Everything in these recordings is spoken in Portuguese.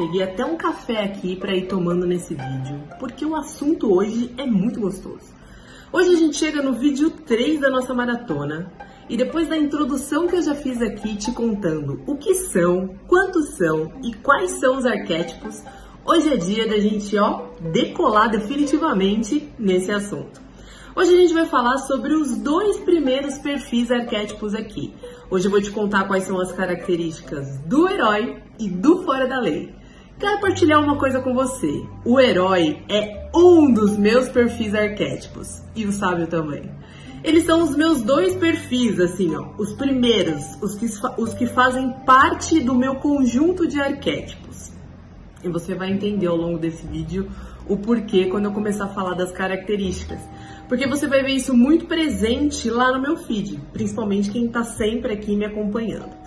Peguei até um café aqui para ir tomando nesse vídeo, porque o assunto hoje é muito gostoso. Hoje a gente chega no vídeo 3 da nossa maratona e depois da introdução que eu já fiz aqui te contando o que são, quantos são e quais são os arquétipos, hoje é dia da gente, ó, decolar definitivamente nesse assunto. Hoje a gente vai falar sobre os dois primeiros perfis arquétipos aqui. Hoje eu vou te contar quais são as características do herói e do fora da lei. Quero partilhar uma coisa com você. O herói é um dos meus perfis arquétipos e o sábio também. Eles são os meus dois perfis, assim, ó, os primeiros, os que, os que fazem parte do meu conjunto de arquétipos. E você vai entender ao longo desse vídeo o porquê quando eu começar a falar das características porque você vai ver isso muito presente lá no meu feed, principalmente quem está sempre aqui me acompanhando.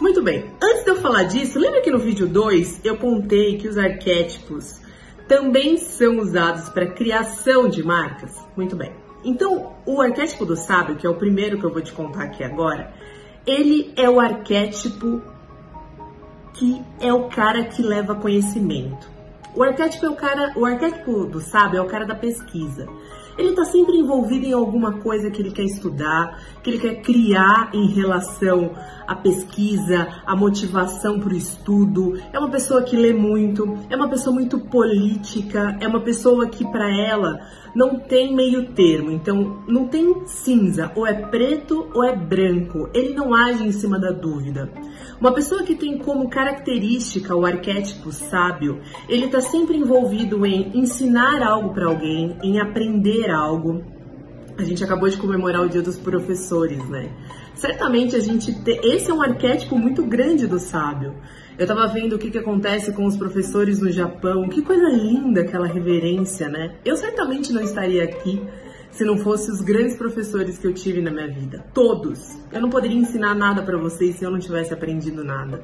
Muito bem, antes de eu falar disso, lembra que no vídeo 2 eu contei que os arquétipos também são usados para criação de marcas? Muito bem. Então, o arquétipo do sábio, que é o primeiro que eu vou te contar aqui agora, ele é o arquétipo que é o cara que leva conhecimento. O arquétipo é o cara, o arquétipo do sábio é o cara da pesquisa. Ele está sempre envolvido em alguma coisa que ele quer estudar, que ele quer criar em relação à pesquisa, à motivação para o estudo. É uma pessoa que lê muito, é uma pessoa muito política, é uma pessoa que para ela não tem meio termo. Então não tem cinza, ou é preto ou é branco. Ele não age em cima da dúvida. Uma pessoa que tem como característica o arquétipo sábio, ele está sempre envolvido em ensinar algo para alguém, em aprender algo. A gente acabou de comemorar o Dia dos Professores, né? Certamente a gente te... esse é um arquétipo muito grande do sábio. Eu estava vendo o que, que acontece com os professores no Japão, que coisa linda aquela reverência, né? Eu certamente não estaria aqui se não fossem os grandes professores que eu tive na minha vida. Todos. Eu não poderia ensinar nada para vocês se eu não tivesse aprendido nada.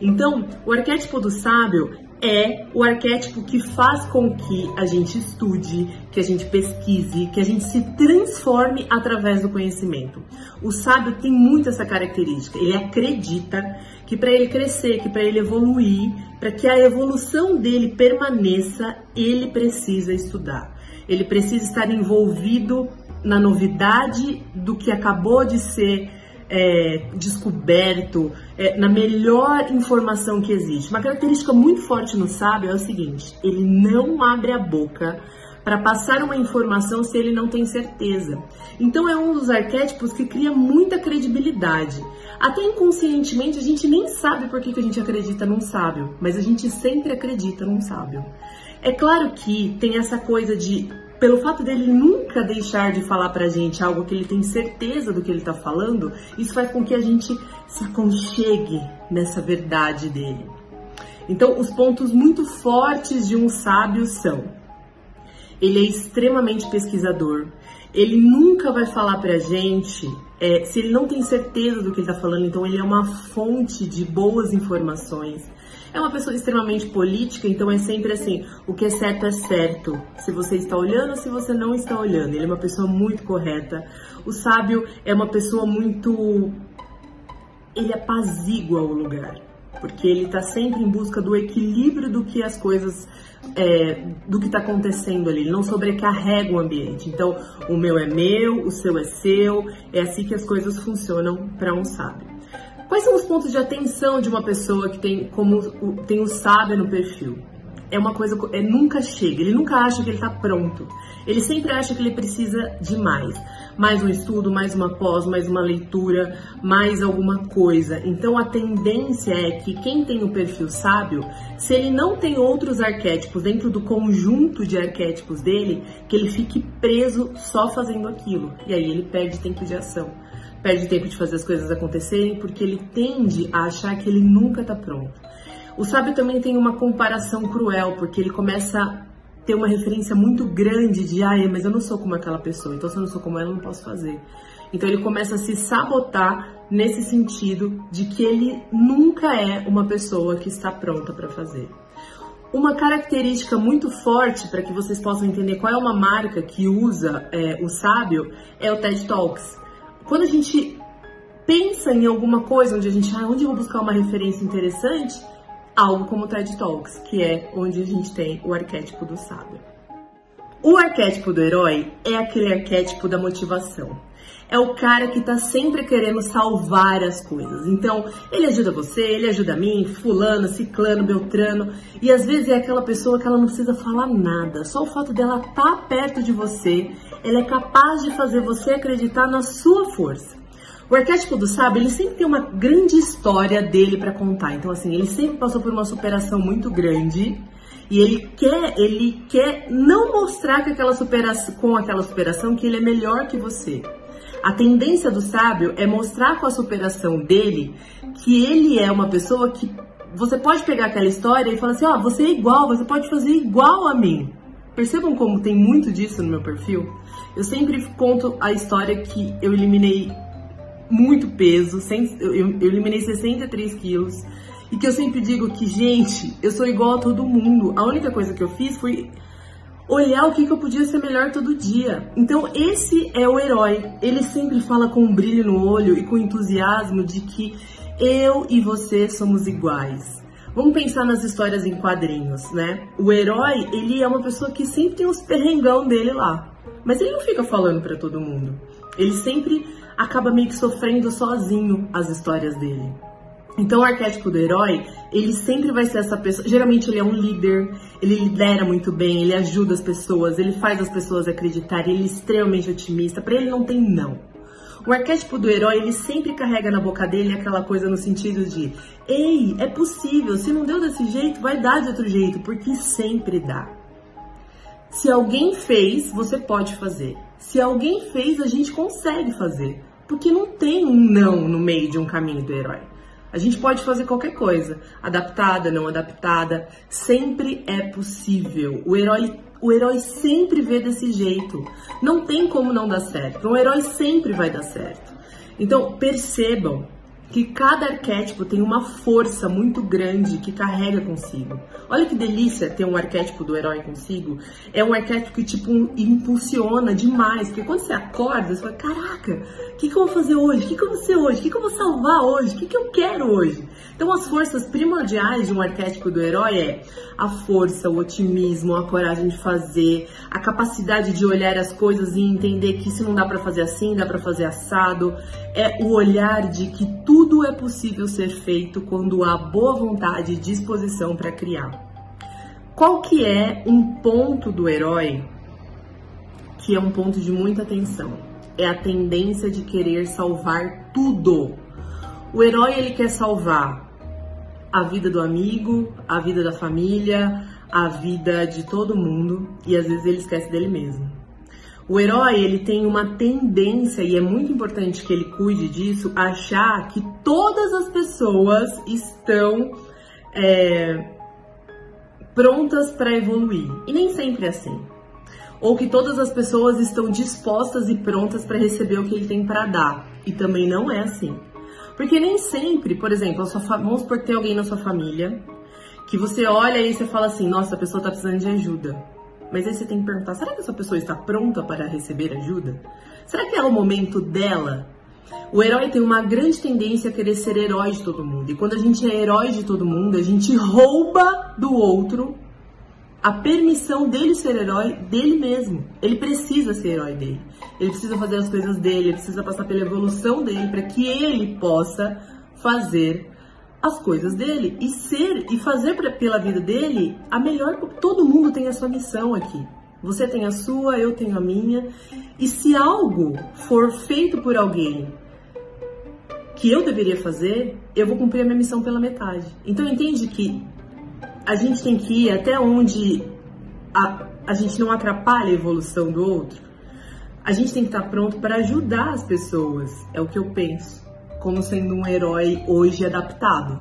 Então, o arquétipo do sábio é o arquétipo que faz com que a gente estude, que a gente pesquise, que a gente se transforme através do conhecimento. O sábio tem muito essa característica. Ele acredita que para ele crescer, que para ele evoluir, para que a evolução dele permaneça, ele precisa estudar ele precisa estar envolvido na novidade do que acabou de ser é, descoberto, é, na melhor informação que existe. Uma característica muito forte no sábio é o seguinte: ele não abre a boca para passar uma informação se ele não tem certeza. Então é um dos arquétipos que cria muita credibilidade. Até inconscientemente a gente nem sabe por que, que a gente acredita num sábio, mas a gente sempre acredita num sábio. É claro que tem essa coisa de pelo fato dele nunca deixar de falar pra gente algo que ele tem certeza do que ele tá falando, isso faz com que a gente se aconchegue nessa verdade dele. Então, os pontos muito fortes de um sábio são: ele é extremamente pesquisador, ele nunca vai falar pra gente é, se ele não tem certeza do que ele tá falando, então ele é uma fonte de boas informações. É uma pessoa extremamente política, então é sempre assim: o que é certo é certo. Se você está olhando, se você não está olhando. Ele é uma pessoa muito correta. O sábio é uma pessoa muito. Ele apazigua o lugar, porque ele está sempre em busca do equilíbrio do que as coisas é, do que está acontecendo ali, ele não sobrecarrega o ambiente. Então, o meu é meu, o seu é seu, é assim que as coisas funcionam para um sábio. Quais são os pontos de atenção de uma pessoa que tem como tem o sábio no perfil? É uma coisa, é nunca chega, ele nunca acha que ele está pronto. Ele sempre acha que ele precisa de mais, mais um estudo, mais uma pós, mais uma leitura, mais alguma coisa. Então a tendência é que quem tem o perfil sábio, se ele não tem outros arquétipos dentro do conjunto de arquétipos dele, que ele fique preso só fazendo aquilo. E aí ele perde tempo de ação perde tempo de fazer as coisas acontecerem porque ele tende a achar que ele nunca está pronto. O sábio também tem uma comparação cruel, porque ele começa a ter uma referência muito grande de, ah, mas eu não sou como aquela pessoa, então se eu não sou como ela, eu não posso fazer. Então ele começa a se sabotar nesse sentido de que ele nunca é uma pessoa que está pronta para fazer. Uma característica muito forte para que vocês possam entender qual é uma marca que usa é, o sábio é o TED Talks. Quando a gente pensa em alguma coisa onde a gente, ah, onde eu vou buscar uma referência interessante? Algo como o TED Talks, que é onde a gente tem o arquétipo do sábio. O arquétipo do herói é aquele arquétipo da motivação. É o cara que tá sempre querendo salvar as coisas. Então, ele ajuda você, ele ajuda a mim, fulano, ciclano, beltrano. E às vezes é aquela pessoa que ela não precisa falar nada. Só o fato dela estar tá perto de você, ela é capaz de fazer você acreditar na sua força. O arquétipo do sábio, ele sempre tem uma grande história dele para contar. Então, assim, ele sempre passou por uma superação muito grande e ele quer, ele quer não mostrar que aquela superação, com aquela superação que ele é melhor que você. A tendência do sábio é mostrar com a superação dele que ele é uma pessoa que você pode pegar aquela história e falar assim: ó, oh, você é igual, você pode fazer igual a mim. Percebam como tem muito disso no meu perfil? Eu sempre conto a história que eu eliminei muito peso, eu, eu eliminei 63 quilos. E que eu sempre digo que, gente, eu sou igual a todo mundo. A única coisa que eu fiz foi olhar o que, que eu podia ser melhor todo dia. Então, esse é o herói. Ele sempre fala com um brilho no olho e com entusiasmo de que eu e você somos iguais. Vamos pensar nas histórias em quadrinhos, né? O herói, ele é uma pessoa que sempre tem os perrengão dele lá. Mas ele não fica falando para todo mundo. Ele sempre acaba meio que sofrendo sozinho as histórias dele. Então o arquétipo do herói, ele sempre vai ser essa pessoa. Geralmente ele é um líder, ele lidera muito bem, ele ajuda as pessoas, ele faz as pessoas acreditarem, ele é extremamente otimista. Para ele não tem não. O arquétipo do herói, ele sempre carrega na boca dele aquela coisa no sentido de: ei, é possível, se não deu desse jeito, vai dar de outro jeito, porque sempre dá. Se alguém fez, você pode fazer. Se alguém fez, a gente consegue fazer. Porque não tem um não no meio de um caminho do herói. A gente pode fazer qualquer coisa, adaptada, não adaptada, sempre é possível. O herói, o herói sempre vê desse jeito. Não tem como não dar certo. Um herói sempre vai dar certo. Então, percebam que cada arquétipo tem uma força muito grande que carrega consigo. Olha que delícia ter um arquétipo do herói consigo. É um arquétipo que, tipo, impulsiona demais. Porque quando você acorda, você fala, caraca, o que, que eu vou fazer hoje? O que, que eu vou ser hoje? O que, que eu vou salvar hoje? O que, que eu quero hoje? Então, as forças primordiais de um arquétipo do herói é a força, o otimismo, a coragem de fazer, a capacidade de olhar as coisas e entender que se não dá para fazer assim, dá para fazer assado. É o olhar de que tudo é possível ser feito quando há boa vontade e disposição para criar. Qual que é um ponto do herói que é um ponto de muita atenção? É a tendência de querer salvar tudo. O herói ele quer salvar a vida do amigo, a vida da família, a vida de todo mundo e às vezes ele esquece dele mesmo. O herói ele tem uma tendência e é muito importante que ele cuide disso, achar que todas as pessoas estão é, prontas para evoluir. E nem sempre é assim. Ou que todas as pessoas estão dispostas e prontas para receber o que ele tem para dar. E também não é assim. Porque nem sempre, por exemplo, vamos supor que tem alguém na sua família que você olha e você fala assim: nossa, a pessoa está precisando de ajuda. Mas aí você tem que perguntar: será que essa pessoa está pronta para receber ajuda? Será que é o momento dela o herói tem uma grande tendência a querer ser herói de todo mundo. E quando a gente é herói de todo mundo, a gente rouba do outro a permissão dele ser herói dele mesmo. Ele precisa ser herói dele. Ele precisa fazer as coisas dele, ele precisa passar pela evolução dele para que ele possa fazer as coisas dele e ser e fazer pela vida dele a melhor. Todo mundo tem a sua missão aqui. Você tem a sua, eu tenho a minha. E se algo for feito por alguém que eu deveria fazer, eu vou cumprir a minha missão pela metade. Então entende que a gente tem que ir até onde a, a gente não atrapalha a evolução do outro. A gente tem que estar pronto para ajudar as pessoas, é o que eu penso, como sendo um herói hoje adaptado.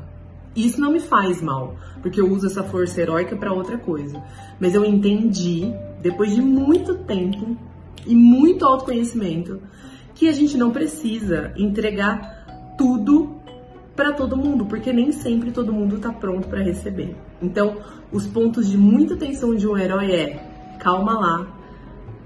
Isso não me faz mal, porque eu uso essa força heróica para outra coisa. Mas eu entendi, depois de muito tempo e muito autoconhecimento, que a gente não precisa entregar tudo para todo mundo, porque nem sempre todo mundo está pronto para receber. Então, os pontos de muita atenção de um herói é calma lá,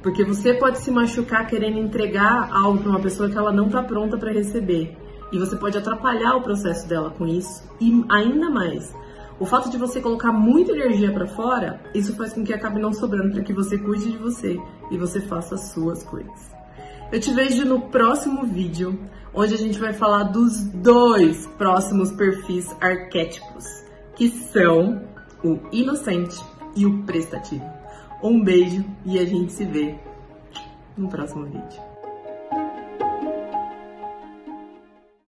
porque você pode se machucar querendo entregar algo para uma pessoa que ela não está pronta para receber. E você pode atrapalhar o processo dela com isso. E ainda mais, O fato de você colocar muita energia para fora, isso faz com que acabe não sobrando para que você cuide de você e você faça as suas coisas. Eu te vejo no próximo vídeo, onde a gente vai falar dos dois próximos perfis arquétipos, que são o inocente e o prestativo. Um beijo e a gente se vê no próximo vídeo.